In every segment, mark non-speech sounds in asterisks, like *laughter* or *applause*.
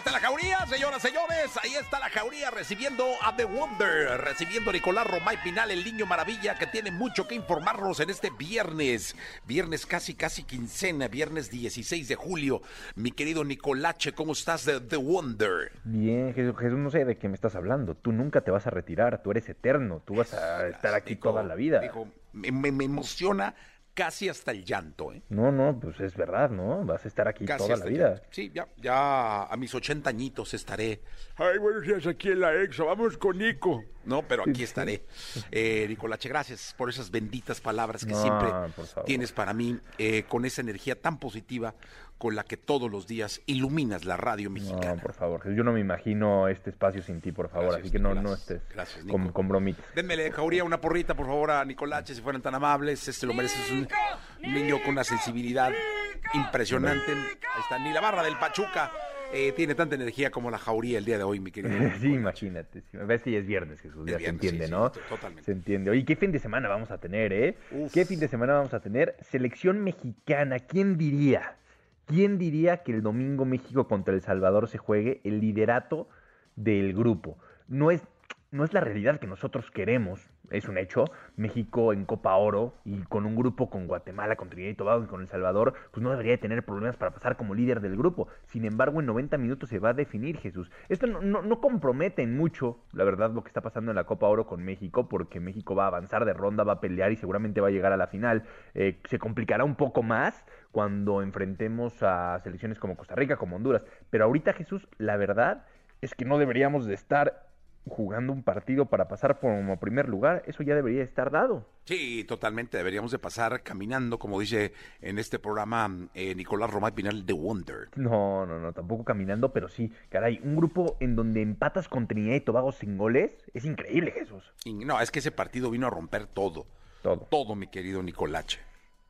Ahí está la jauría, señoras, señores. Ahí está la jauría recibiendo a The Wonder, recibiendo a Nicolás Romay Pinal, el niño maravilla, que tiene mucho que informarnos en este viernes. Viernes casi, casi quincena, viernes 16 de julio. Mi querido Nicolache, ¿cómo estás de The Wonder? Bien, Jesús, Jesús, no sé de qué me estás hablando. Tú nunca te vas a retirar, tú eres eterno, tú vas a estar aquí Dijo- toda la vida. dijo, me, me- me emociona casi hasta el llanto, ¿eh? No, no, pues es verdad, ¿no? Vas a estar aquí Casi toda la vida. llanto. Sí, ya, ya a mis 80 añitos estaré. Ay, buenos días aquí en la EXA. Vamos con Nico. No, pero aquí estaré. Eh, Nicolache, gracias por esas benditas palabras que No, siempre tienes para mí, eh, con esa energía tan positiva con la que todos los días iluminas la radio No, mexicana. por favor, yo no me imagino este espacio sin ti, por favor, Gracias, así que no, Nicolás. no estés Gracias, Nico. con, con bromitas. Denmele, Jauría, una porrita, por favor, a Nicolache, si fueran tan amables. Este lo merece, es un niño con una sensibilidad impresionante. Ahí está, ni la barra del Pachuca eh, tiene tanta energía como la Jauría el día de hoy, mi querido. *laughs* Sí, imagínate. sí. Ves que ya es viernes, Jesús, Es ya viernes, se entiende, sí, ¿no? sí, totalmente. Se entiende. Oye, ¿qué fin de semana vamos a tener, eh? Uf. ¿Qué fin de semana vamos a tener? Selección mexicana, ¿quién diría? ¿Quién diría que el domingo México contra El Salvador se juegue el liderato del grupo? No es, no es la realidad que nosotros queremos, es un hecho. México en Copa Oro y con un grupo con Guatemala, con Trinidad y Tobago y con El Salvador, pues no debería de tener problemas para pasar como líder del grupo. Sin embargo, en 90 minutos se va a definir Jesús. Esto no, no, no compromete en mucho, la verdad, lo que está pasando en la Copa Oro con México, porque México va a avanzar de ronda, va a pelear y seguramente va a llegar a la final. Eh, se complicará un poco más cuando enfrentemos a selecciones como Costa Rica, como Honduras. Pero ahorita, Jesús, la verdad es que no deberíamos de estar jugando un partido para pasar como primer lugar. Eso ya debería estar dado. Sí, totalmente. Deberíamos de pasar caminando, como dice en este programa eh, Nicolás Romay Pinal, The Wonder. No, no, no, tampoco caminando, pero sí, caray, un grupo en donde empatas con Trinidad y Tobago sin goles es increíble, Jesús. Y no, es que ese partido vino a romper todo. Todo. Todo, mi querido Nicolache.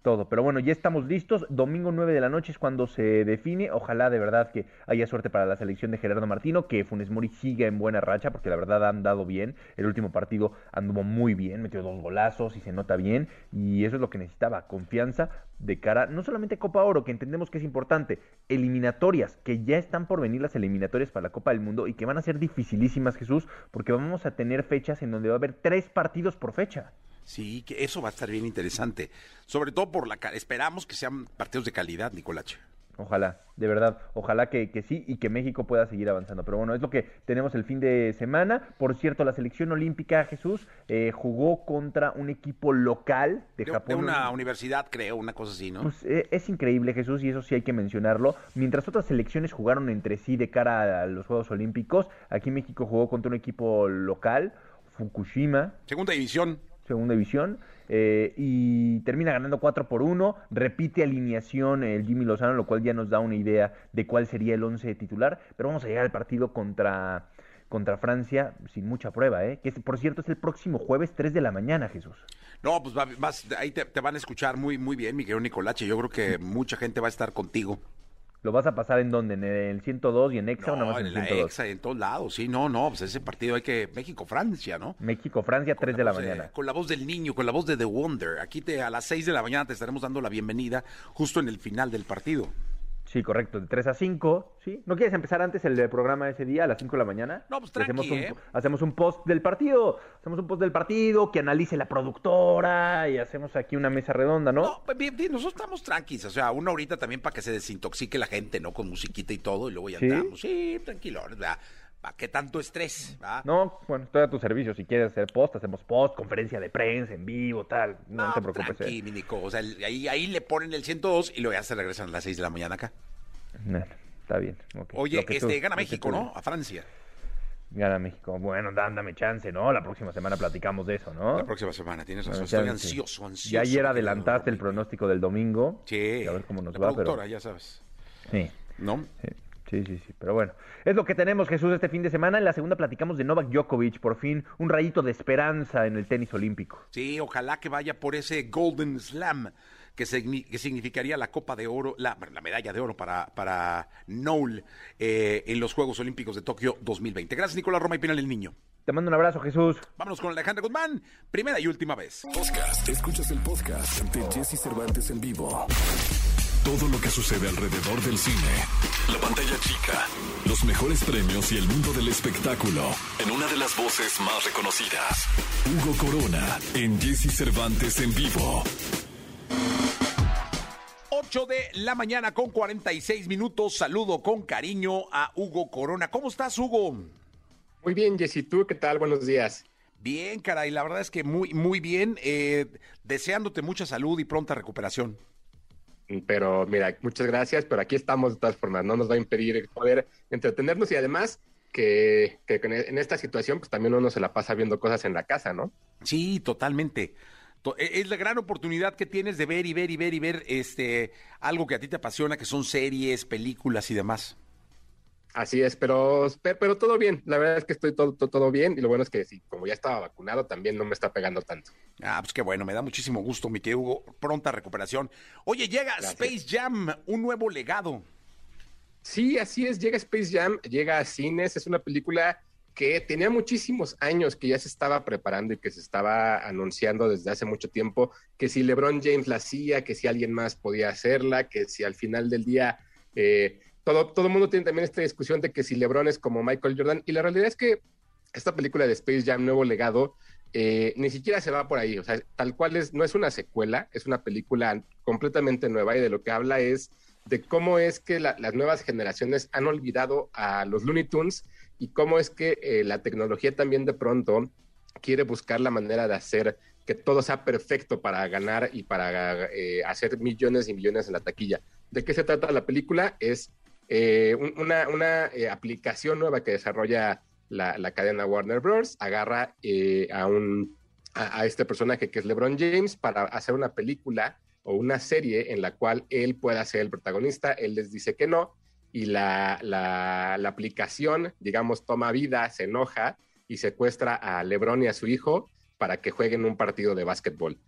Todo, pero bueno, ya estamos listos. Domingo 9 de la noche es cuando se define. Ojalá de verdad que haya suerte para la selección de Gerardo Martino, que Funes Mori siga en buena racha, porque la verdad han dado bien. El último partido anduvo muy bien, metió dos golazos y se nota bien. Y eso es lo que necesitaba, confianza de cara, no solamente a Copa Oro, que entendemos que es importante, eliminatorias, que ya están por venir las eliminatorias para la Copa del Mundo y que van a ser dificilísimas, Jesús, porque vamos a tener fechas en donde va a haber tres partidos por fecha. Sí, que eso va a estar bien interesante. Sobre todo por la... Esperamos que sean partidos de calidad, Nicolache. Ojalá, de verdad, ojalá que, que sí y que México pueda seguir avanzando. Pero bueno, es lo que tenemos el fin de semana. Por cierto, la selección olímpica, Jesús, eh, jugó contra un equipo local de, De, Japón. de una universidad, creo, una cosa así, ¿no? Pues, eh, es increíble, Jesús, y eso sí hay que mencionarlo. Mientras otras selecciones jugaron entre sí de cara a los Juegos Olímpicos, aquí México jugó contra un equipo local, Fukushima, Segunda división. Segunda división, eh, y termina ganando 4 por 1, repite alineación el Jimmy Lozano, lo cual ya nos da una idea de cuál sería el 11 titular, pero vamos a llegar al partido contra, contra Francia sin mucha prueba, ¿eh? que por cierto es el próximo jueves 3 de la mañana, Jesús. No, pues va- vas, ahí te, te van a escuchar muy, muy bien, mi querido Nicolache. Yo creo que mucha gente va a estar contigo. ¿Lo vas a pasar en dónde? ¿En el 102 y en Exa o nada No, más en en el la 102? EXA, en todos lados. Sí, no, no, pues ese partido hay que... México-Francia, ¿no? México-Francia, 3 de la mañana. con la voz del niño, con la voz de The Wonder. Aquí te, a las 6 de la mañana te estaremos dando la bienvenida justo en el final del partido. Sí, correcto, de 3 a 5, ¿sí? ¿No quieres empezar antes el programa ese día, a las 5 de la mañana? No, pues Y hacemos tranqui, un, ¿eh? hacemos un post del partido, hacemos un post del partido, que analice la productora y hacemos aquí una mesa redonda, ¿no? No, pues bien, bien, nosotros estamos tranquilos. O sea, una horita también para que se desintoxique la gente, ¿no? Con musiquita y todo, y luego ya ¿Sí? entramos. Sí, tranquilo, ¿verdad? ¿Para qué tanto estrés? No, bueno, estoy a tu servicio. Si quieres hacer post, hacemos post, conferencia de prensa en vivo, tal. No, te preocupes. Tranqui, eh. mi Nico. O sea, el- ahí, ahí le ponen el 102 y luego ya se regresan a las 6 de la mañana acá. No, está bien. ok. Oye, Lo que tú- este, gana lo que México, tú ¿no? A Francia. Gana México. Bueno, dan- dame chance, ¿no? La próxima semana platicamos de eso, ¿no? La próxima semana, tienes razón. Dame Estoy chance. ansioso, ansioso. Ya ayer adelantaste el pronóstico del domingo. Sí. A ver cómo nos la va, productora, pero... ya sabes. Sí. ¿No? Sí, Sí, sí, sí, pero bueno. Es lo que tenemos, Jesús, este fin de semana. En la segunda platicamos de Novak Djokovic, por fin un rayito de esperanza en el tenis olímpico. Sí, ojalá que vaya por ese Golden Slam que, que significaría la Copa de Oro, la, la medalla de oro para, para Noel eh, en los Juegos Olímpicos de Tokio 2020. Gracias, Nicolás Roma y Pinal el Niño. Te mando un abrazo, Jesús. Vámonos con Alejandra Guzmán, primera y última vez. Podcast. Escuchas el podcast de Jesse Cervantes en vivo. Todo lo que sucede alrededor del cine. La pantalla chica. Los mejores premios y el mundo del espectáculo. En una de las voces más reconocidas. Hugo Corona. En Jesse Cervantes en vivo. 8 de la mañana con 46 minutos. Saludo con cariño a Hugo Corona. ¿Cómo estás, Hugo? Muy bien, Jessy. ¿Tú qué tal? Buenos días. Bien, caray. La verdad es que muy, muy bien. Eh, deseándote mucha salud y pronta recuperación. Pero mira, muchas gracias, pero aquí estamos de todas formas, no nos va a impedir poder entretenernos y además que, que, en esta situación pues también uno se la pasa viendo cosas en la casa, ¿no? Sí, totalmente. E, es la gran oportunidad que tienes de ver y ver y ver y ver este algo que a ti te apasiona, que son series, películas y demás. Así es, pero, pero todo bien. La verdad es que estoy todo, todo, bien y lo bueno es que sí, como ya estaba vacunado, también no me está pegando tanto. Ah, pues qué bueno, me da muchísimo gusto, mi querido Hugo. Pronta recuperación. Oye, llega Space Jam, un nuevo legado. Sí, así es, llega Space Jam, llega a cines, es una película que tenía muchísimos años que ya se estaba preparando y que se estaba anunciando desde hace mucho tiempo, que si LeBron James la hacía, que si alguien más podía hacerla, que si al final del día... Eh, todo, todo el mundo tiene también esta discusión de que si LeBron es como Michael Jordan, y la realidad es que esta película de Space Jam, Nuevo Legado, eh, ni siquiera se va por ahí, o sea, tal cual es, no es una secuela, es una película completamente nueva y de lo que habla es de cómo es que las nuevas generaciones han olvidado a los Looney Tunes y cómo es que eh, la tecnología también de pronto quiere buscar la manera de hacer que todo sea perfecto para ganar y para eh, hacer millones y millones en la taquilla. ¿De qué se trata la película? Es eh, una, una eh, aplicación nueva que desarrolla la, cadena Warner Bros. agarra eh, a, un, a, este personaje que es LeBron James para hacer una película o una serie en la cual él pueda ser el protagonista, él les dice que no, y la, la, la aplicación, digamos, toma vida, se enoja y secuestra a LeBron y a su hijo para que jueguen un partido de básquetbol.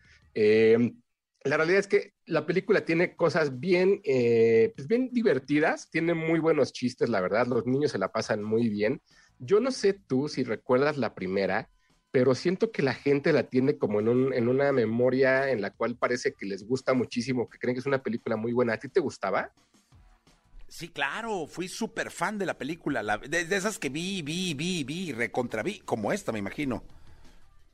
La realidad es que la película tiene cosas bien, eh, pues bien divertidas, tiene muy buenos chistes, la verdad, los niños se la pasan muy bien. Yo no sé tú si recuerdas la primera, pero siento que la gente la tiene como en, un, en una memoria en la cual parece que les gusta muchísimo, que creen que es una película muy buena. ¿A ti te gustaba? Sí, claro, fui súper fan de la película, de, de, esas que vi, vi, vi, vi, recontra vi, como esta, me imagino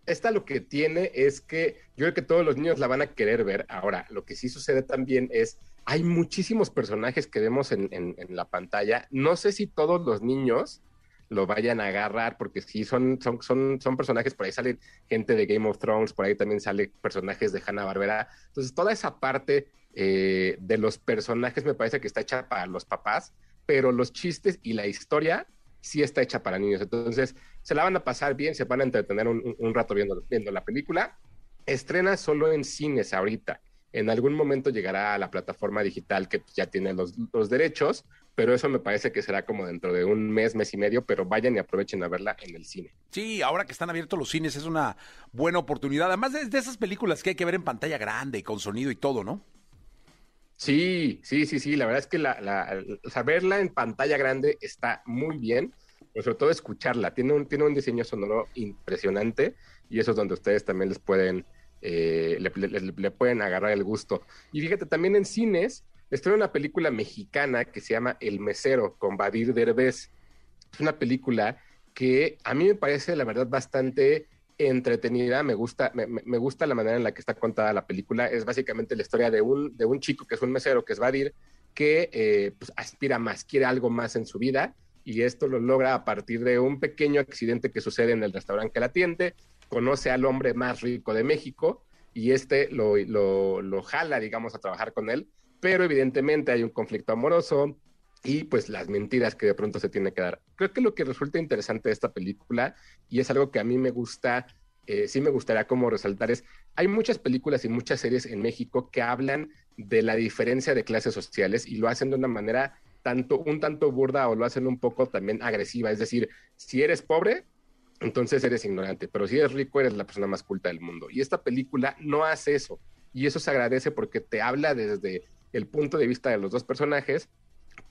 esta lo que tiene es que yo creo que todos los niños la van a querer ver. Ahora, lo que sí sucede también es, hay muchísimos personajes que vemos en, la pantalla. No sé si todos los niños lo vayan a agarrar, porque sí, son, son, son, son personajes, por ahí sale gente de Game of Thrones, por ahí también sale personajes de Hanna Barbera. Entonces, toda esa parte eh, de los personajes me parece que está hecha para los papás, pero los chistes y la historia sí está hecha para niños. Entonces, se la van a pasar bien, se van a entretener un, rato viendo, viendo la película. Estrena solo en cines ahorita. En algún momento llegará a la plataforma digital que ya tiene los, los derechos, pero eso me parece que será como dentro de un mes, mes y medio, pero vayan y aprovechen a verla en el cine. Sí, ahora que están abiertos los cines es una buena oportunidad. Además de, de esas películas que hay que ver en pantalla grande, con sonido y todo, ¿no? Sí, sí, sí, sí. La verdad es que la, la, verla en pantalla grande está muy bien, pero sobre todo escucharla. Tiene un, tiene un diseño sonoro impresionante y eso es donde ustedes también les pueden, eh, le, pueden agarrar el gusto. Y fíjate, también en cines estoy una película mexicana que se llama El Mesero con Badir Derbez. Es una película que a mí me parece, la verdad, bastante entretenida, me gusta, me, gusta la manera en la que está contada la película. Es básicamente la historia de un, de un chico que es un mesero, que es Vadir, que eh, pues, aspira más, quiere algo más en su vida, y esto lo logra a partir de un pequeño accidente que sucede en el restaurante que la atiende, conoce al hombre más rico de México, y este lo, lo, lo jala, digamos, a trabajar con él, pero evidentemente hay un conflicto amoroso, y pues las mentiras que de pronto se tiene que dar. Creo que lo que resulta interesante de esta película, y es algo que a mí me gusta, eh, sí me gustaría como resaltar, es, hay muchas películas y muchas series en México que hablan de la diferencia de clases sociales y lo hacen de una manera tanto, un tanto burda o lo hacen un poco también agresiva. Es decir, si eres pobre, entonces eres ignorante, pero si eres rico, eres la persona más culta del mundo. Y esta película no hace eso. y eso se agradece porque te habla desde el punto de vista de los dos personajes,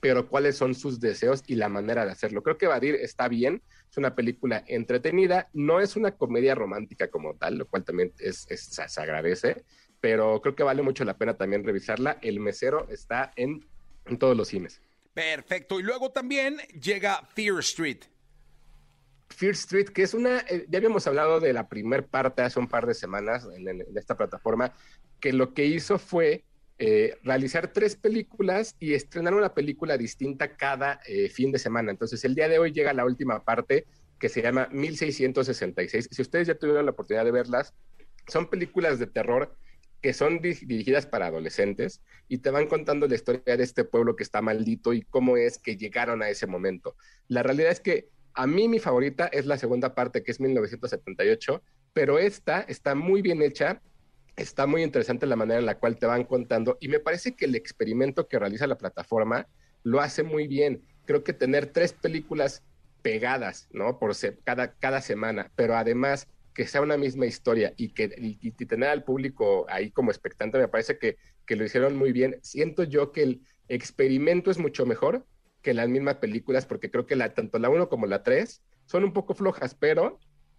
pero cuáles son sus deseos y la manera de hacerlo. Creo que Badir está bien, es una película entretenida, no es una comedia romántica como tal, lo cual también es, se agradece, pero creo que vale mucho la pena también revisarla. El mesero está en, en todos los cines. Perfecto, y luego también llega Fear Street. Fear Street, que es una, eh, ya habíamos hablado de la primer parte hace un par de semanas en, esta plataforma, que lo que hizo fue eh, realizar tres películas y estrenar una película distinta cada eh, fin de semana. Entonces, el día de hoy llega la última parte que se llama 1666. Si ustedes ya tuvieron la oportunidad de verlas, son películas de terror que son dirigidas para adolescentes y te van contando la historia de este pueblo que está maldito y cómo es que llegaron a ese momento. La realidad es que a mí mi favorita es la segunda parte, que es 1978, pero esta está muy bien hecha, está muy interesante la manera en la cual te van contando y me parece que el experimento que realiza la plataforma lo hace muy bien. Creo que tener tres películas pegadas, ¿no? Por cada, cada semana, pero además que sea una misma historia y que y, tener al público ahí como expectante, me parece que, que lo hicieron muy bien. Siento yo que el experimento es mucho mejor que las mismas películas, porque creo que la, tanto la 1 como la 3 son un poco flojas, pero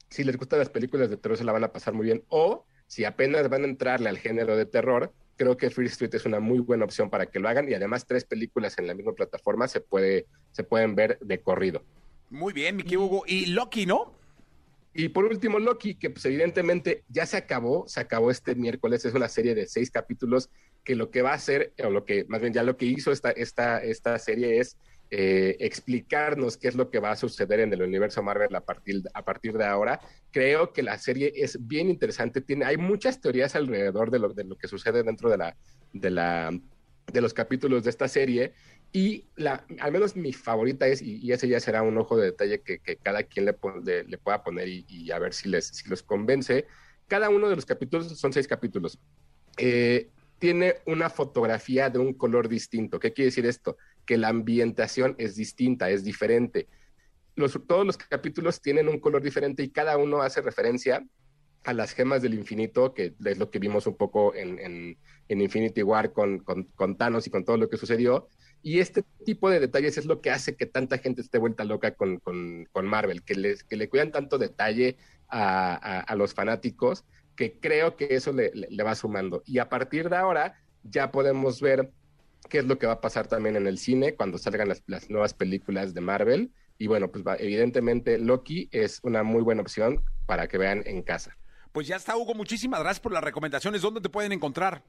si les gustan las películas de terror se la van a pasar muy bien. O si apenas van a entrarle al género de terror, creo que Free Street es una muy buena opción para que lo hagan y además tres películas en la misma plataforma se, puede, se pueden ver de corrido. Muy bien, Miki Hugo. Y Loki, ¿no? Y por último, Loki, que pues evidentemente ya se acabó, se acabó este miércoles, es una serie de seis capítulos que lo que va a hacer, o lo que más bien ya lo que hizo esta, esta, esta serie es eh, explicarnos qué es lo que va a suceder en el universo Marvel a partir, a partir de ahora. Creo que la serie es bien interesante, tiene, hay muchas teorías alrededor de lo, de lo que sucede dentro de, la, de, la, de los capítulos de esta serie. Y la, al menos mi favorita es, y, ese ya será un ojo de detalle que, cada quien le, le, pueda poner y, a ver si les si los convence. Cada uno de los capítulos son seis capítulos. Eh, tiene una fotografía de un color distinto. ¿Qué quiere decir esto? Que la ambientación es distinta, es diferente. Los, todos los capítulos tienen un color diferente y cada uno hace referencia a las gemas del infinito, que es lo que vimos un poco en, Infinity War con, con, Thanos y con todo lo que sucedió. Y este tipo de detalles es lo que hace que tanta gente esté vuelta loca con, Marvel, que, les, que le cuidan tanto detalle a, a los fanáticos que creo que eso le, va sumando. Y a partir de ahora ya podemos ver qué es lo que va a pasar también en el cine cuando salgan las, nuevas películas de Marvel. Y bueno, pues evidentemente Loki es una muy buena opción para que vean en casa. Pues ya está, Hugo. Muchísimas gracias por las recomendaciones. ¿Dónde te pueden encontrar?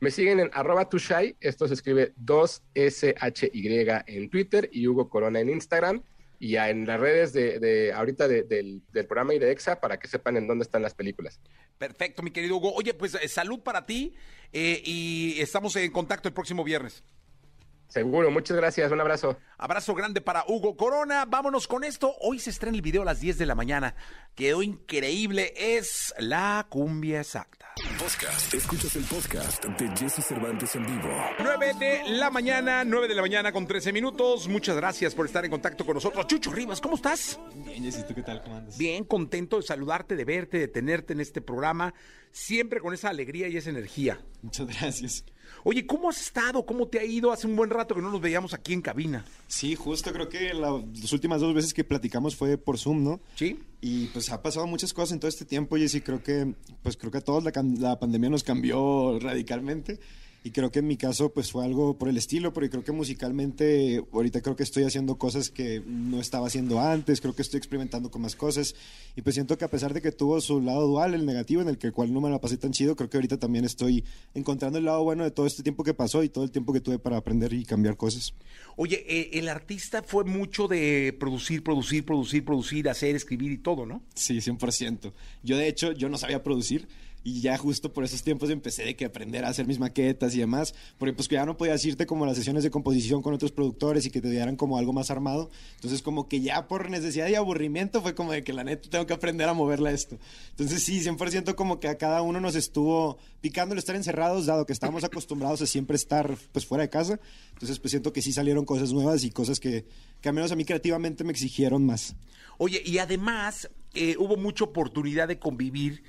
Me siguen en arroba tushai, esto se escribe 2SHY en Twitter y Hugo Corona en Instagram y en las redes de, ahorita del, programa y de EXA para que sepan en dónde están las películas. Perfecto, mi querido Hugo. Oye, pues eh, salud para ti eh, y estamos en contacto el próximo viernes. Seguro, muchas gracias, un abrazo. Abrazo grande para Hugo Corona. Vámonos con esto. Hoy se estrena el video a las 10 de la mañana. Quedó increíble. Es la cumbia exacta. Podcast. Escuchas el podcast de Jesse Cervantes en vivo. 9 de la mañana, 9 de la mañana con 13 minutos. Muchas gracias por estar en contacto con nosotros. Chucho Rivas, ¿cómo estás? Bien, Jesse, ¿tú qué tal? ¿Cómo andas? Bien, contento de saludarte, de verte, de tenerte en este programa. Siempre con esa alegría y esa energía. Muchas gracias. Oye, ¿cómo has estado? ¿Cómo te ha ido? Hace un buen rato que no nos veíamos aquí en cabina. Sí, justo creo que las últimas dos veces que platicamos fue por Zoom, ¿no? Sí. Y pues ha pasado muchas cosas en todo este tiempo, y sí creo que, pues creo que a todos la, la pandemia nos cambió radicalmente. Y creo que en mi caso pues fue algo por el estilo, porque creo que musicalmente ahorita creo que estoy haciendo cosas que no estaba haciendo antes, creo que estoy experimentando con más cosas y pues siento que a pesar de que tuvo su lado dual, el negativo en el que cual no me la pasé tan chido, creo que ahorita también estoy encontrando el lado bueno de todo este tiempo que pasó y todo el tiempo que tuve para aprender y cambiar cosas. Oye, eh, el artista fue mucho de producir, producir, producir, producir, hacer, escribir y todo, ¿no? Sí, 100%. Yo de hecho, yo no sabía producir y ya justo por esos tiempos empecé de que aprender a hacer mis maquetas y demás, porque pues que ya no podías irte como a las sesiones de composición con otros productores y que te dieran como algo más armado, entonces como que ya por necesidad y aburrimiento fue como de que la neta tengo que aprender a moverla esto. Entonces sí, 100% como que a cada uno nos estuvo picando el estar encerrados, dado que estábamos acostumbrados a siempre estar pues fuera de casa, entonces pues siento que sí salieron cosas nuevas y cosas que, que al menos a mí creativamente me exigieron más. Oye, y además eh, hubo mucha oportunidad de convivir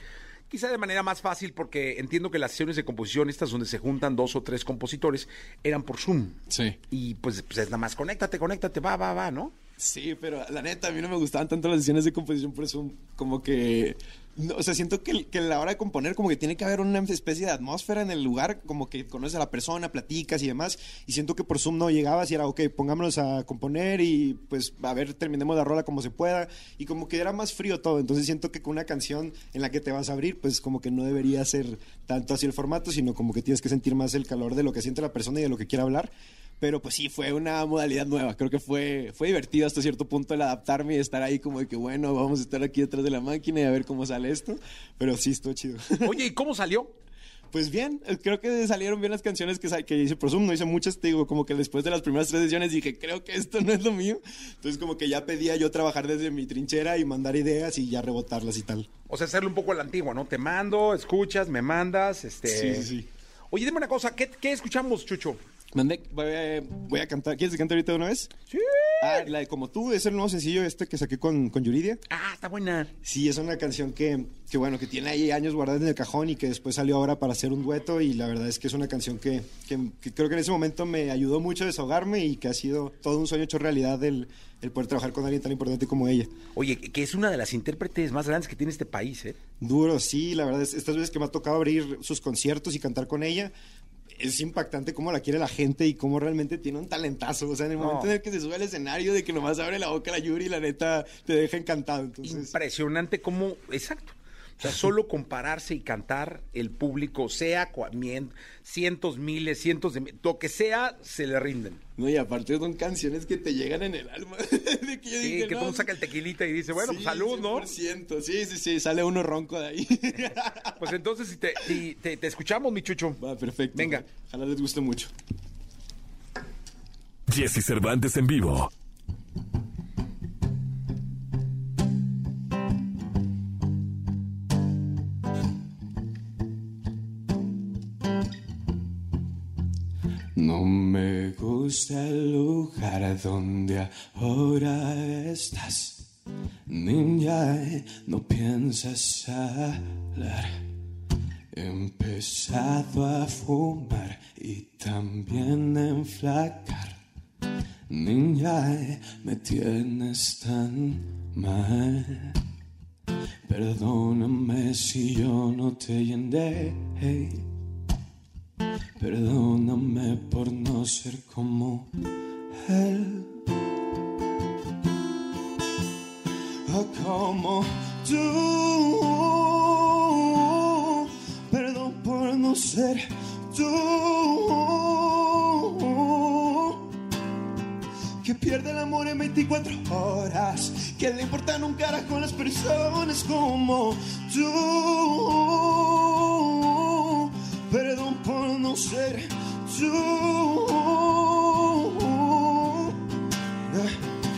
quizá de manera más fácil porque entiendo que las sesiones de composición, estas donde se juntan dos o tres compositores, eran por Zoom. Sí. Y pues, pues es nada más, conéctate, conéctate, va, va, va, ¿no? Sí, pero la neta, a mí no me gustaban tanto las sesiones de composición por Zoom, como que... no, o sea, siento que, la hora de componer como que tiene que haber una especie de atmósfera en el lugar, como que conoces a la persona, platicas y demás, y siento que por Zoom no llegabas y era, ok, pongámonos a componer y pues a ver, terminemos la rola como se pueda, y como que era más frío todo, entonces siento que con una canción en la que te vas a abrir, pues como que no debería ser tanto así el formato, sino como que tienes que sentir más el calor de lo que siente la persona y de lo que quiere hablar. Pero pues sí, fue una modalidad nueva. Creo que fue, fue divertido hasta cierto punto el adaptarme y estar ahí como de que, bueno, vamos a estar aquí detrás de la máquina y a ver cómo sale esto. Pero sí, estuvo chido. *laughs* Oye, ¿y cómo salió? Pues bien, eh, creo que salieron bien las canciones que, que hice por Zoom. No hice muchas, te digo, como que después de las primeras tres sesiones dije, creo que esto no es lo mío. Entonces como que ya pedía yo trabajar desde mi trinchera y mandar ideas y ya rebotarlas y tal. O sea, hacerle un poco a la antigua, ¿no? Te mando, escuchas, me mandas, este... Sí, sí, sí. Oye, dime una cosa, ¿qué, qué escuchamos, Chucho? Mandé, voy a, cantar. ¿Quieres que cante ahorita de una vez? Sí. Ah, la de Como tú, es el nuevo sencillo este que saqué con, con Yuridia. Ah, está buena. Sí, es una canción que, que, bueno, que tiene ahí años guardada en el cajón y que después salió ahora para hacer un dueto y la verdad es que es una canción que, que- que creo que en ese momento me ayudó mucho a desahogarme y que ha sido todo un sueño hecho realidad el, el poder trabajar con alguien tan importante como ella. Oye, que es una de las intérpretes más grandes que tiene este país, ¿eh? Duro, sí, la verdad es estas veces que me ha tocado abrir sus conciertos y cantar con ella. Es impactante cómo la quiere la gente y cómo realmente tiene un talentazo. O sea, en el No. momento en el que se sube al escenario, de que nomás abre la boca la Yuri, la neta te deja encantado. Entonces, Impresionante cómo, exacto. O sea, solo compararse y cantar, el público, sea cua- mien- cientos, miles, cientos de lo que sea, se le rinden. No, y aparte son canciones que te llegan en el alma. *laughs* de que yo Sí, dije, que no, todo saca el tequilita y dice, bueno, pues salud, ¿no? 100%. Sí, sí, sí, sale uno ronco de ahí. *laughs* Pues entonces, si te, si te, te escuchamos, mi chucho. Va, perfecto. Venga. Ojalá les guste mucho. Jesse Cervantes en vivo. Gusta el lugar donde ahora estás. Niña, no piensas hablar. He empezado a fumar y también a enflacar. Niña, me tienes tan mal. Perdóname si yo no te llené. Perdóname por no ser como él. Como tú. Perdón por no ser tú. Que pierde el amor en 24 horas. Que le importan un carajo a las personas como tú. Ser tú.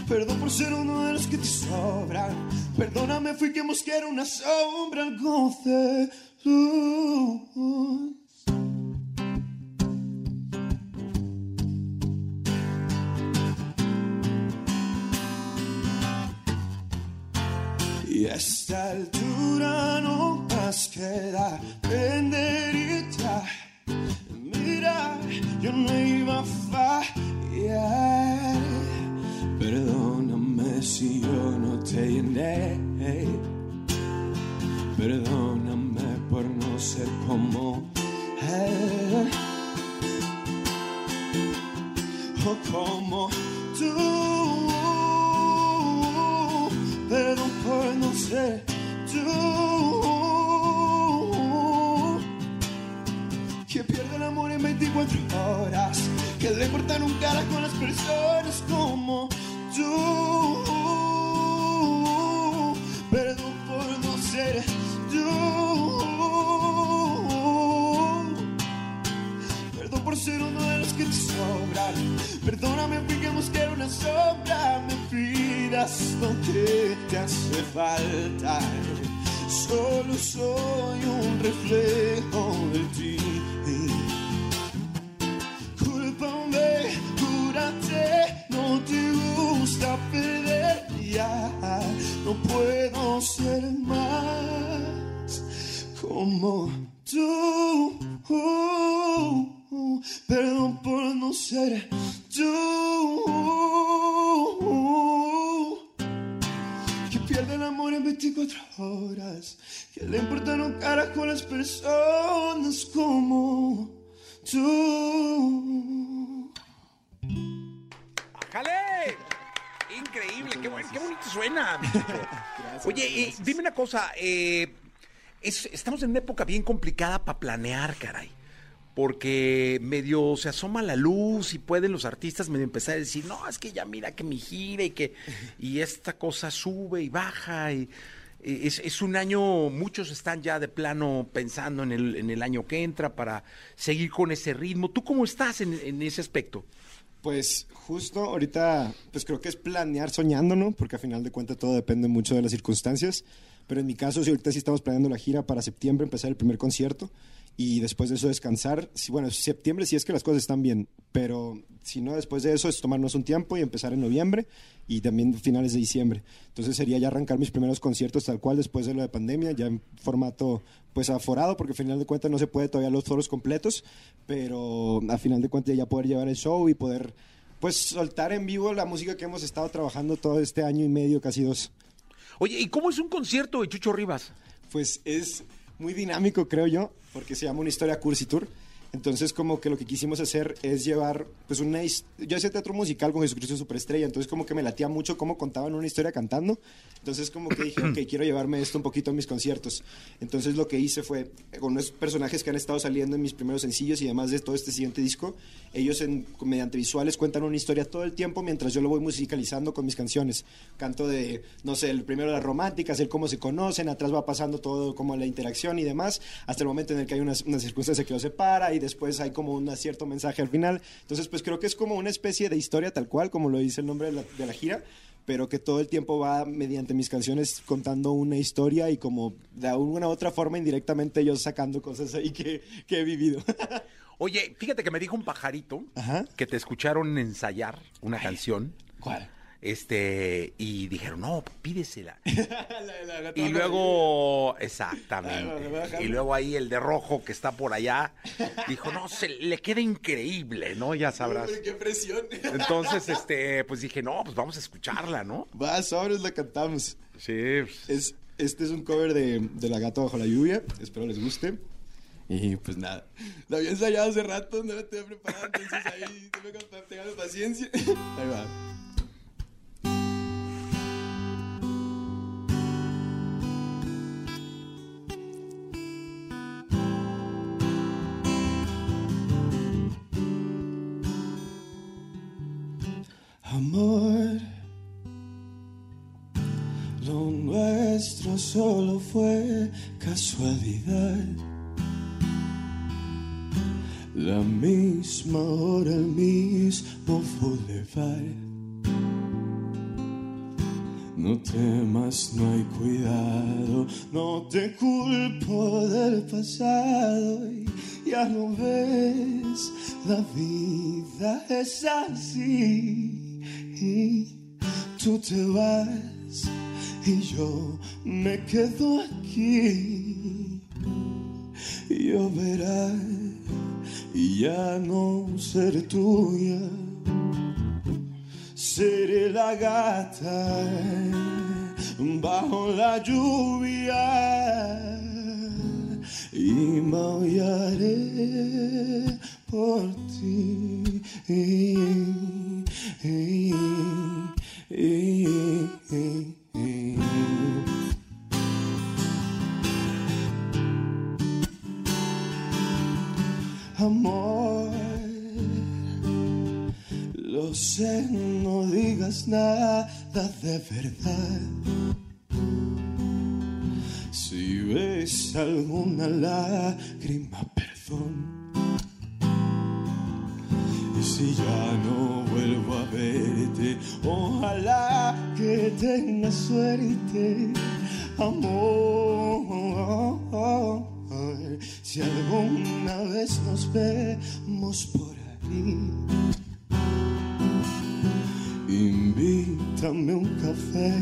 Perdón por ser uno de los que te sobran. Perdóname, fui que mosquera una sombra, algo de luz. Y a esta altura no más queda prender y ya. Yo no iba a fallar. Perdóname si yo no te llené. Perdóname por no ser como él. O como tú. Perdón por no ser 24 horas. Que le cortan un cara con las personas como tú. Perdón por no ser tú. Perdón por ser uno de los que te sobran. Perdóname, fijemos que una sombra. Me pidas que te hace falta. Solo soy un reflejo de ti. Como tú. Perdón por no ser tú. Que pierde el amor en 24 horas. Que le importan un carajo a las personas como tú. ¡Jale! Increíble, qué, qué bonito suena. *laughs* Oye, eh, dime una cosa, eh, es- estamos en una época bien complicada para planear, caray. Porque medio se asoma la luz y pueden los artistas medio empezar a decir, no, es que ya mira que mi gira y que y esta cosa sube y baja. Y, eh, es, es un año, muchos están ya de plano pensando en el, en el año que entra para seguir con ese ritmo. ¿Tú cómo estás en, en ese aspecto? Pues justo ahorita, pues creo que es planear soñando, ¿no? Porque a final de cuentas todo depende mucho de las circunstancias. Pero en mi caso, sí, ahorita sí estamos planeando la gira para septiembre, empezar el primer concierto y después de eso descansar. Bueno, septiembre sí es que las cosas están bien, pero si no, después de eso es tomarnos un tiempo y empezar en noviembre y también finales de diciembre. Entonces sería ya arrancar mis primeros conciertos tal cual después de lo de pandemia, ya en formato pues aforado, porque al final de cuentas no se puede todavía los foros completos, pero a final de cuentas ya poder llevar el show y poder pues soltar en vivo la música que hemos estado trabajando todo este año y medio, casi dos. Oye, ¿y cómo es un concierto de Chucho Rivas? Pues es muy dinámico, creo yo, porque se llama una historia Cursi Tour. Entonces, como que lo que quisimos hacer es llevar, pues, una... Yo hacía teatro musical con Jesucristo Superestrella, entonces como que me latía mucho cómo contaban una historia cantando. Entonces, como que dije, ok, *clears throat* quiero llevarme esto un poquito a mis conciertos. Entonces, lo que hice fue, con unos personajes que han estado saliendo en mis primeros sencillos y además de todo este siguiente disco, ellos en, mediante visuales cuentan una historia todo el tiempo mientras yo lo voy musicalizando con mis canciones. Canto de, no sé, el primero las románticas, el cómo se conocen, atrás va pasando todo como la interacción y demás, hasta el momento en el que hay una, una circunstancia que los separa y después hay como un cierto mensaje al final. Entonces, pues creo que es como una especie de historia tal cual, como lo dice el nombre de la, de la gira, pero que todo el tiempo va mediante mis canciones contando una historia y como de alguna u otra forma indirectamente yo sacando cosas ahí que, que he vivido. *laughs* Oye, fíjate que me dijo un pajarito Ajá. que te escucharon ensayar una canción. ¿Cuál? Este, y dijeron, no, pídesela. *laughs* La- la Y luego, exactamente. voy a dejar. Y luego ahí el de rojo que está por allá dijo, no, se le queda increíble, ¿no? Ya sabrás. Uy, ¡Qué presión! *laughs* Entonces, este, pues dije, no, pues vamos a escucharla, ¿no? Va, sobres la cantamos. Sí. Es, este es un cover de, de La Gata Bajo la Lluvia. Espero les guste. Y pues nada. Lo había ensayado hace rato, no lo tenía preparado. Entonces ahí *laughs* tengo que paciencia. Ahí va. Solo fue casualidad. La misma hora, el mismo boulevard. No temas, no hay cuidado, no te culpo del pasado. y Ya no ves, la vida es así. Y tú te vas y yo me quedo aquí. Lloverá y ya no seré tuya seré la gata bajo la lluvia y maullaré por ti. Nada de verdad. Si ves alguna lágrima, perdón. Y si ya no vuelvo a verte, ojalá que tengas suerte, amor. Si alguna vez nos vemos por ahí. Invítame un café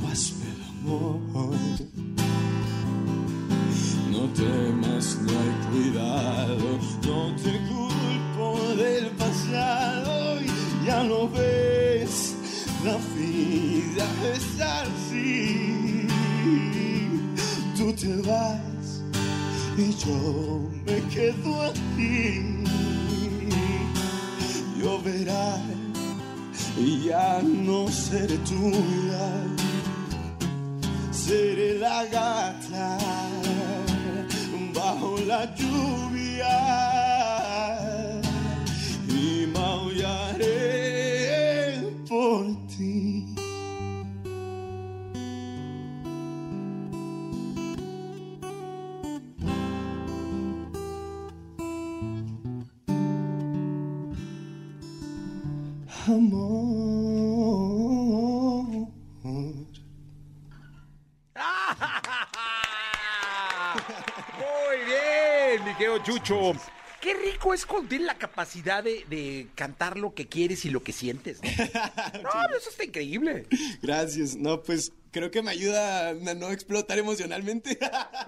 o el amor. No temas, no hay cuidado, no te culpo del pasado ya no ves, la vida es así. Tú te vas y yo me quedo aquí. Lloverá y ya no seré tuya seré la gata bajo la lluvia bien, mi querido Chucho. Qué rico es cuando tienes la capacidad de, de cantar lo que quieres y lo que sientes. No, *laughs* no eso está increíble. Gracias. No, pues creo que me ayuda a no explotar emocionalmente.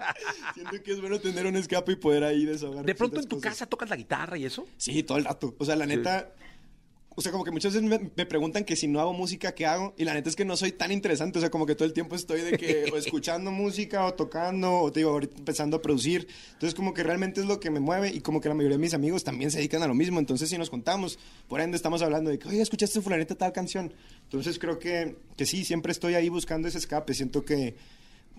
*laughs* Siento que es bueno tener un escape y poder ahí desahogar. De pronto en tu cosas. casa tocas la guitarra y eso. Sí, todo el rato. O sea, la neta. O sea, como que muchas veces me, me preguntan que si no hago música, ¿qué hago? Y la neta es que no soy tan interesante. O sea, como que todo el tiempo estoy de que o *laughs* escuchando música o tocando o te digo, ahorita empezando a producir. Entonces, como que realmente es lo que me mueve y como que la mayoría de mis amigos también se dedican a lo mismo. Entonces, si nos contamos, por ende estamos hablando de que, oye, ¿escuchaste fulanita tal canción? Entonces, creo que, que sí, siempre estoy ahí buscando ese escape. Siento que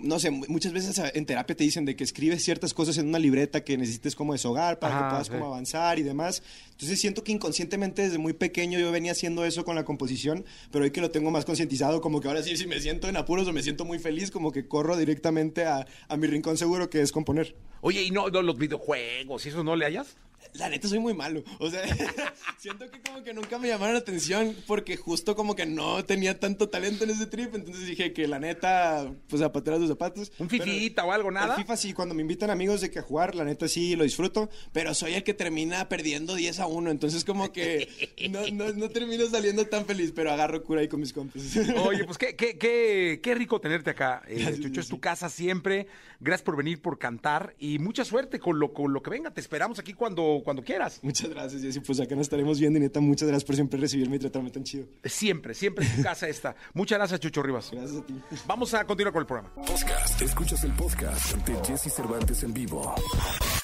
no sé, mu- muchas veces en terapia te dicen de que escribes ciertas cosas en una libreta que necesites como deshogar para Ajá, que puedas sí. como avanzar y demás. Entonces siento que inconscientemente desde muy pequeño yo venía haciendo eso con la composición, pero hoy que lo tengo más concientizado, como que ahora sí, si me siento en apuros o me siento muy feliz, como que corro directamente a, a mi rincón seguro que es componer. Oye, ¿y no, no los videojuegos y eso no le hayas? La neta soy muy malo. O sea, *laughs* siento que como que nunca me llamaron la atención porque justo como que no tenía tanto talento en ese trip. Entonces dije que la neta, pues zapatera sus zapatos. ¿Un fifita o algo, nada? El FIFA sí, cuando me invitan amigos de que a jugar, la neta sí lo disfruto. Pero soy el que termina perdiendo 10 a 1. Entonces como que *laughs* no, no, no termino saliendo tan feliz, pero agarro cura ahí con mis compas. Oye, pues qué, qué, qué, qué rico tenerte acá, eh, Gracias, Chucho. Es tu casa siempre. Gracias por venir, por cantar y mucha suerte con lo, con lo que venga. Te esperamos aquí cuando, cuando quieras. Muchas gracias, Jessy. Pues acá nos estaremos viendo y neta, muchas gracias por siempre recibirme y tratarme tan chido. Siempre, siempre en tu casa esta. Muchas gracias, Chucho Rivas. Gracias a ti. Vamos a continuar con el programa. Podcast. Escuchas el podcast de Jesse Cervantes en vivo.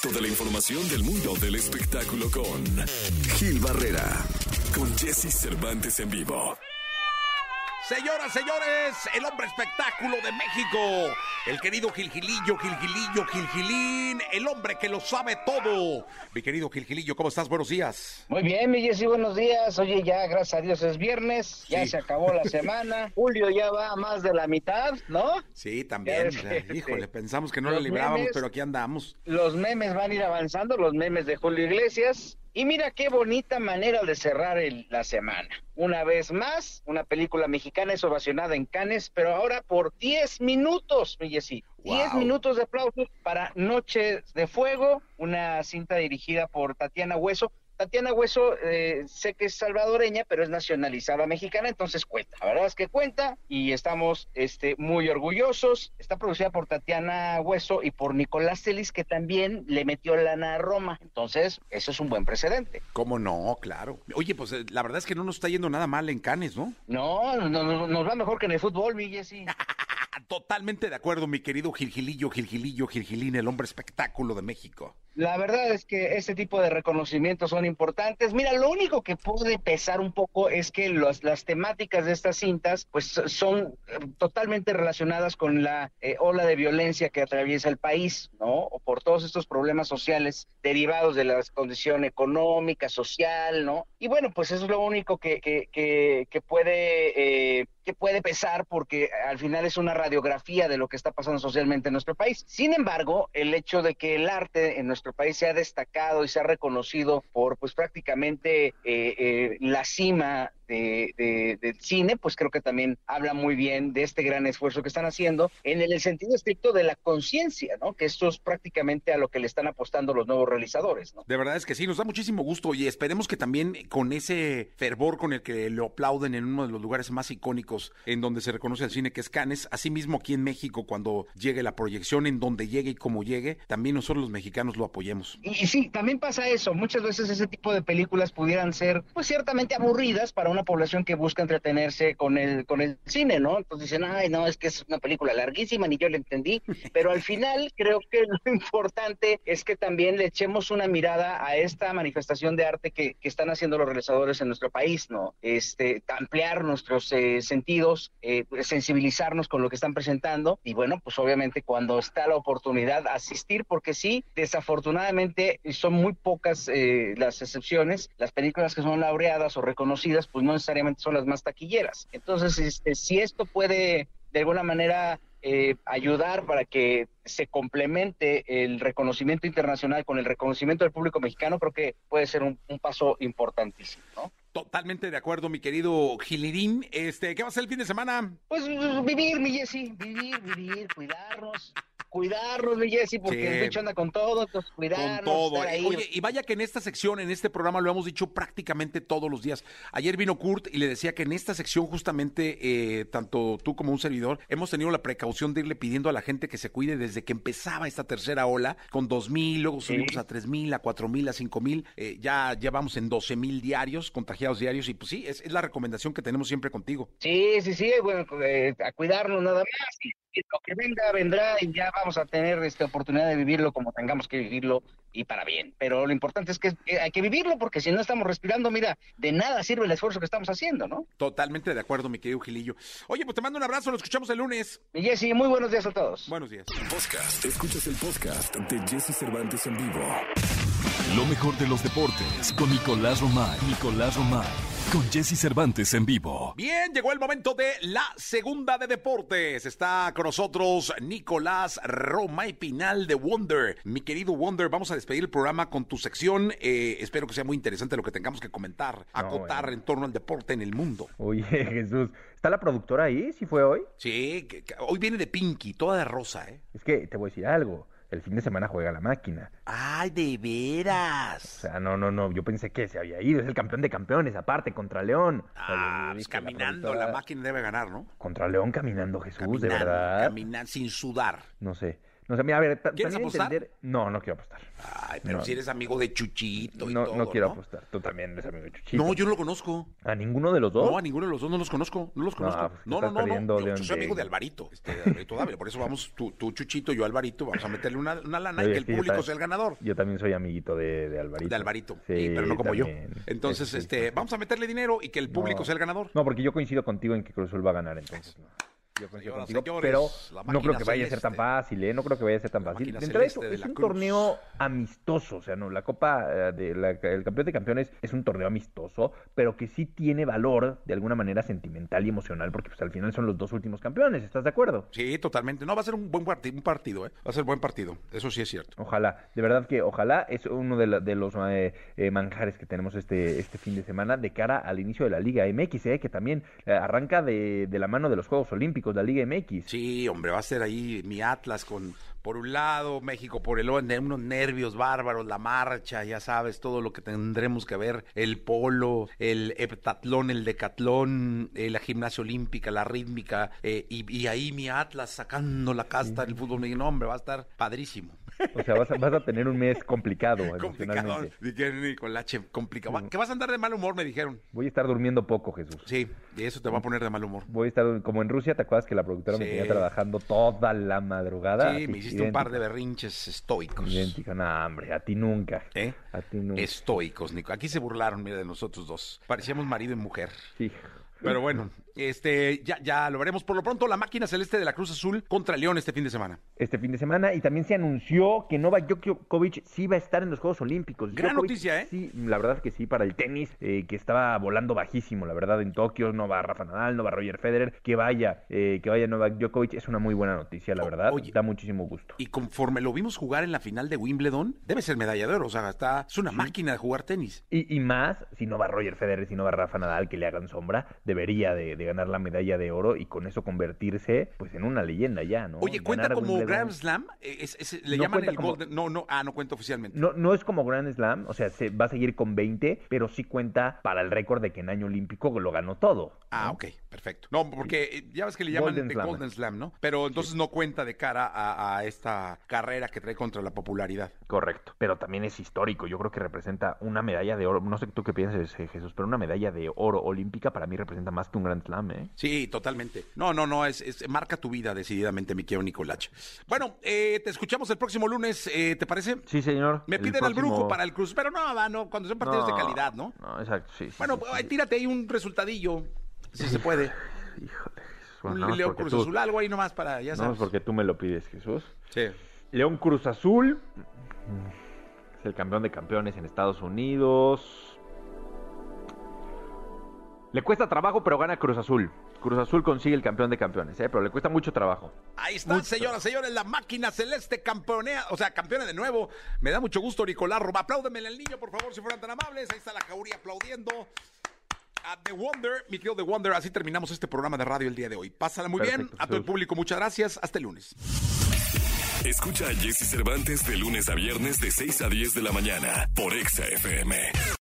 Toda la información del mundo del espectáculo con Gil Barrera. Con Jesse Cervantes en vivo. Señoras, señores, el hombre espectáculo de México, el querido Gilgilillo, Gilgilillo, Gilgilín, el hombre que lo sabe todo. Mi querido Gilgilillo, ¿cómo estás? Buenos días. Muy bien, mi Jessy, buenos días. Oye, ya, gracias a Dios es viernes, ya Sí. se acabó la *laughs* semana. Julio ya va a más de la mitad, ¿no? Sí, también. Sí. híjole, pensamos que no la librábamos, memes. pero aquí andamos. Los memes van a ir avanzando, los memes de Julio Iglesias. Y mira qué bonita manera de cerrar el- la semana. Una vez más, una película mexicana es ovacionada en Cannes, pero ahora por 10 minutos, mi Jessy. 10 Wow. minutos de aplausos para Noches de Fuego, una cinta dirigida por Tatiana Hueso. Tatiana Hueso, eh, sé que es salvadoreña, pero es nacionalizada mexicana, entonces cuenta. La verdad es que cuenta y estamos este, muy orgullosos. Está producida por Tatiana Hueso y por Nicolás Celis, que también le metió lana a Roma. Entonces, eso es un buen precedente. ¿Cómo no? Claro. Oye, pues eh, la verdad es que no nos está yendo nada mal en Canes, ¿no? No, no, no, nos va mejor que en el fútbol, mi Jessy. *laughs* Totalmente de acuerdo, mi querido Gilgilillo, Gilgilillo, Gilgilín, el hombre espectáculo de México. La verdad es que este tipo de reconocimientos son importantes. Mira, lo único que puede pesar un poco es que los- las temáticas de estas cintas pues son eh, totalmente relacionadas con la eh, ola de violencia que atraviesa el país, ¿no? O por todos estos problemas sociales derivados de la condición económica, social, ¿no? Y bueno, pues eso es lo único que, que, que, puede... eh, que puede pesar porque al final es una radiografía de lo que está pasando socialmente en nuestro país. Sin embargo, el hecho de que el arte en nuestro país se ha destacado y se ha reconocido por pues prácticamente eh, eh, la cima de, de- del cine, pues creo que también habla muy bien de este gran esfuerzo que están haciendo en el, sentido estricto de la conciencia, ¿no? Que esto es prácticamente a lo que le están apostando los nuevos realizadores, ¿no? De verdad es que sí, nos da muchísimo gusto y esperemos que también con ese fervor con el que lo aplauden en uno de los lugares más icónicos en donde se reconoce el cine, que es Cannes, asimismo aquí en México, cuando llegue la proyección, en donde llegue y como llegue, también nosotros los mexicanos lo apoyemos. Y, y sí, también pasa eso. Muchas veces ese tipo de películas pudieran ser, pues ciertamente aburridas para una población que busca entretenerse con el, con el cine, ¿no? Entonces dicen, ay, no, es que es una película larguísima, ni yo la entendí. *laughs* Pero al final creo que lo *laughs* importante es que también le echemos una mirada a esta manifestación de arte que, que están haciendo los realizadores en nuestro país, ¿no? Este, ampliar nuestros eh, sentidos, eh, sensibilizarnos con lo que están presentando y bueno, pues obviamente cuando está la oportunidad asistir, porque sí, desafortunadamente son muy pocas eh, las excepciones, las películas que son laureadas o reconocidas, pues no necesariamente son las más taquilleras. Entonces, este, si esto puede de alguna manera eh, ayudar para que se complemente el reconocimiento internacional con el reconocimiento del público mexicano, creo que puede ser un, un paso importantísimo, ¿no? Totalmente de acuerdo, mi querido Gilirín. Este, ¿qué va a ser el fin de semana? Pues vivir, mi Jessy, vivir, vivir, cuidarnos, cuidarnos, mi Jessy, porque Sí. el bicho anda con todo, entonces Con cuidarnos, todo. estar ahí. Oye, y vaya que en esta sección, en este programa, lo hemos dicho prácticamente todos los días. Ayer vino Kurt y le decía que en esta sección, justamente, eh, tanto tú como un servidor, hemos tenido la precaución de irle pidiendo a la gente que se cuide desde que empezaba esta tercera ola, con dos mil, luego subimos a tres mil, a cuatro mil, a cinco mil, eh, ya, ya vamos en 12 mil diarios, contagiados diarios, y pues sí, es, es la recomendación que tenemos siempre contigo. Sí, sí, sí, bueno, eh, a cuidarnos nada más. Y, lo que venga, vendrá y ya vamos a tener esta oportunidad de vivirlo como tengamos que vivirlo y para bien. Pero lo importante es que hay que vivirlo porque si no estamos respirando, mira, de nada sirve el esfuerzo que estamos haciendo, ¿no? Totalmente de acuerdo, mi querido Gilillo. Oye, pues te mando un abrazo, nos escuchamos el lunes. Y Jessy, muy buenos días a todos. Buenos días. Podcast. Escuchas el podcast de Jesse Cervantes en vivo. Lo mejor de los deportes con Nicolás Romay. Nicolás Romay. Con Jesse Cervantes en vivo. Bien, llegó el momento de la segunda de deportes. Está con nosotros Nicolás Roma y Pinal de Wonder. Mi querido Wonder, vamos a despedir el programa con tu sección. Eh, espero que sea muy interesante lo que tengamos que comentar, acotar en torno al deporte en el mundo. Oye, *laughs* Jesús, ¿está la productora ahí? ¿Sí fue hoy? Sí, que- que hoy viene de Pinky, toda de rosa, ¿eh? Es que te voy a decir algo. El fin de semana juega la máquina. Ay, de O veras. sea, no, no, no. Yo pensé que se había ido. Es el campeón de campeones, aparte, contra León. O Ah, pues caminando, productora- la máquina debe ganar, ¿no? Contra León caminando, Jesús, de verdad. Caminando sin sudar. No sé. No sé, mira, a ver, ¿Quieres apostar? entender- No, no quiero apostar. Ay, pero No. si eres amigo de Chuchito y No, todo, no quiero ¿no? apostar. Tú también eres amigo de Chuchito. No, yo no lo conozco. ¿A ninguno de los dos? No, a ninguno de los dos no los conozco, no los No, conozco. pues, No, no, no, no. Yo, soy amigo de- Alvarito, este, de Alvarito Dávila. Por eso vamos, tú, tú, Chuchito, yo Alvarito, vamos a meterle una, una lana y que el público sea el ganador. Yo también soy amiguito de, de Alvarito. De Alvarito, Sí, sí, pero no como yo. Entonces, este, sí. vamos a meterle dinero y que el público sea el ganador. No, porque yo coincido contigo en que Cruz Azul va a ganar, entonces. Yo coincido contigo, señores, pero no creo que vaya a ser tan fácil, ¿eh? No creo que vaya a ser tan La fácil. máquina De celeste de es un Cruz. torneo amistoso, o sea, no, la Copa eh, de la- el campeón de campeones es un torneo amistoso, pero que sí tiene valor de alguna manera sentimental y emocional, porque pues al final son los dos últimos campeones, ¿estás de acuerdo? Sí, totalmente. No, va a ser un buen partido, un partido, ¿eh? Va a ser buen partido. Eso sí es cierto. Ojalá, de verdad que ojalá es uno de, la- de los eh, eh, manjares que tenemos este, este fin de semana de cara al inicio de la Liga MX, eh, que también arranca de, de la mano de los Juegos Olímpicos, la Liga MX. Sí, hombre, va a ser ahí mi Atlas con por un lado, México por el otro, unos nervios bárbaros, la marcha, ya sabes, todo lo que tendremos que ver, el polo, el heptatlón, el decatlón, eh, la gimnasia olímpica, la rítmica, eh, y, y ahí mi Atlas sacando la casta del fútbol mexicano, hombre, va a estar padrísimo. O sea, vas a, vas a tener un mes complicado *laughs* Complicado, dijeron Nicolache, complicado. Va- Que vas a andar de mal humor, me dijeron. Voy a estar durmiendo poco, Jesús. Sí, y eso te va a poner de mal humor. Voy a estar como en Rusia, ¿te acuerdas que la productora me Sí. tenía trabajando toda la madrugada? Sí, Así, me hiciste un par de berrinches estoicos. idéntico. No, hombre, a ti nunca. ¿Eh? A ti nunca. Estoicos, Nico. Aquí se burlaron, mira, de nosotros dos. Parecíamos marido y mujer. Sí. Pero bueno, este, ya, ya lo veremos. Por lo pronto, la máquina celeste de la Cruz Azul contra León este fin de semana. Este fin de semana y también se anunció que Novak Djokovic sí va a estar en los Juegos Olímpicos. Gran Djokovic, noticia, ¿eh? Sí, la verdad que sí, para el tenis, eh, que estaba volando bajísimo, la verdad, en Tokio, no va Rafa Nadal, no va Roger Federer, que vaya, eh, que vaya Novak Djokovic, es una muy buena noticia, la verdad, oye. da muchísimo gusto. Y conforme lo vimos jugar en la final de Wimbledon, debe ser medalla de oro. O sea, está, es una máquina de jugar tenis. Y, y más, si no va Roger Federer, si no va Rafa Nadal, que le hagan sombra, debería de, de ganar la medalla de oro y con eso convertirse pues en una leyenda ya, ¿no? Oye, ¿cuenta Ganar como. Grand Slam? Eh, es- es- le No llaman el como- Golden... No, no, ah, no cuenta oficialmente. No, no es como Grand Slam, o sea, se va a seguir con 20, pero sí cuenta para el récord de que en año olímpico lo ganó todo. Ah, ¿no? ok, perfecto. No, porque eh, ya ves que le llaman Golden Slam. Golden Slam, ¿no? Pero entonces no cuenta de cara a, a esta carrera que trae contra la popularidad. Correcto, pero también es histórico. Yo creo que representa una medalla de oro. No sé tú qué piensas, eh, Jesús, pero una medalla de oro olímpica para mí representa más que un Grand Slam, ¿eh? Sí, totalmente. No, no, no, es, es- marca tu vida decididamente, mi querido Nicolás. Bueno, eh, te escuchamos el próximo lunes, eh, ¿te parece? Sí, señor. Me piden al próximo- brujo para el cruz, pero no, va, no, cuando son partidos de No, calidad, ¿no? No, exacto, sí. Bueno, sí, ay, sí. tírate ahí un resultadillo, si se puede. Híjole. Bueno, un León Cruz tú- Azul, algo ahí nomás para, ya sabes. más porque tú me lo pides, Jesús. Sí. León Cruz Azul es el campeón de campeones en Estados Unidos. Le cuesta trabajo, pero gana Cruz Azul. Cruz Azul consigue el campeón de campeones, ¿eh? pero le cuesta mucho trabajo. Ahí está, señoras, señores, la máquina celeste campeonea, o sea, campeona de nuevo. Me da mucho gusto, Nicolás Roma. Apláudeme el niño, por favor, si fueran tan amables. Ahí está la jauría aplaudiendo. A The Wonder, mi querido The Wonder, así terminamos este programa de radio el día de hoy. Pásala muy bien. A todo el público, muchas gracias. Hasta el lunes. Escucha a Jesse Cervantes de lunes a viernes de 6 a 10 de la mañana por Exa FM.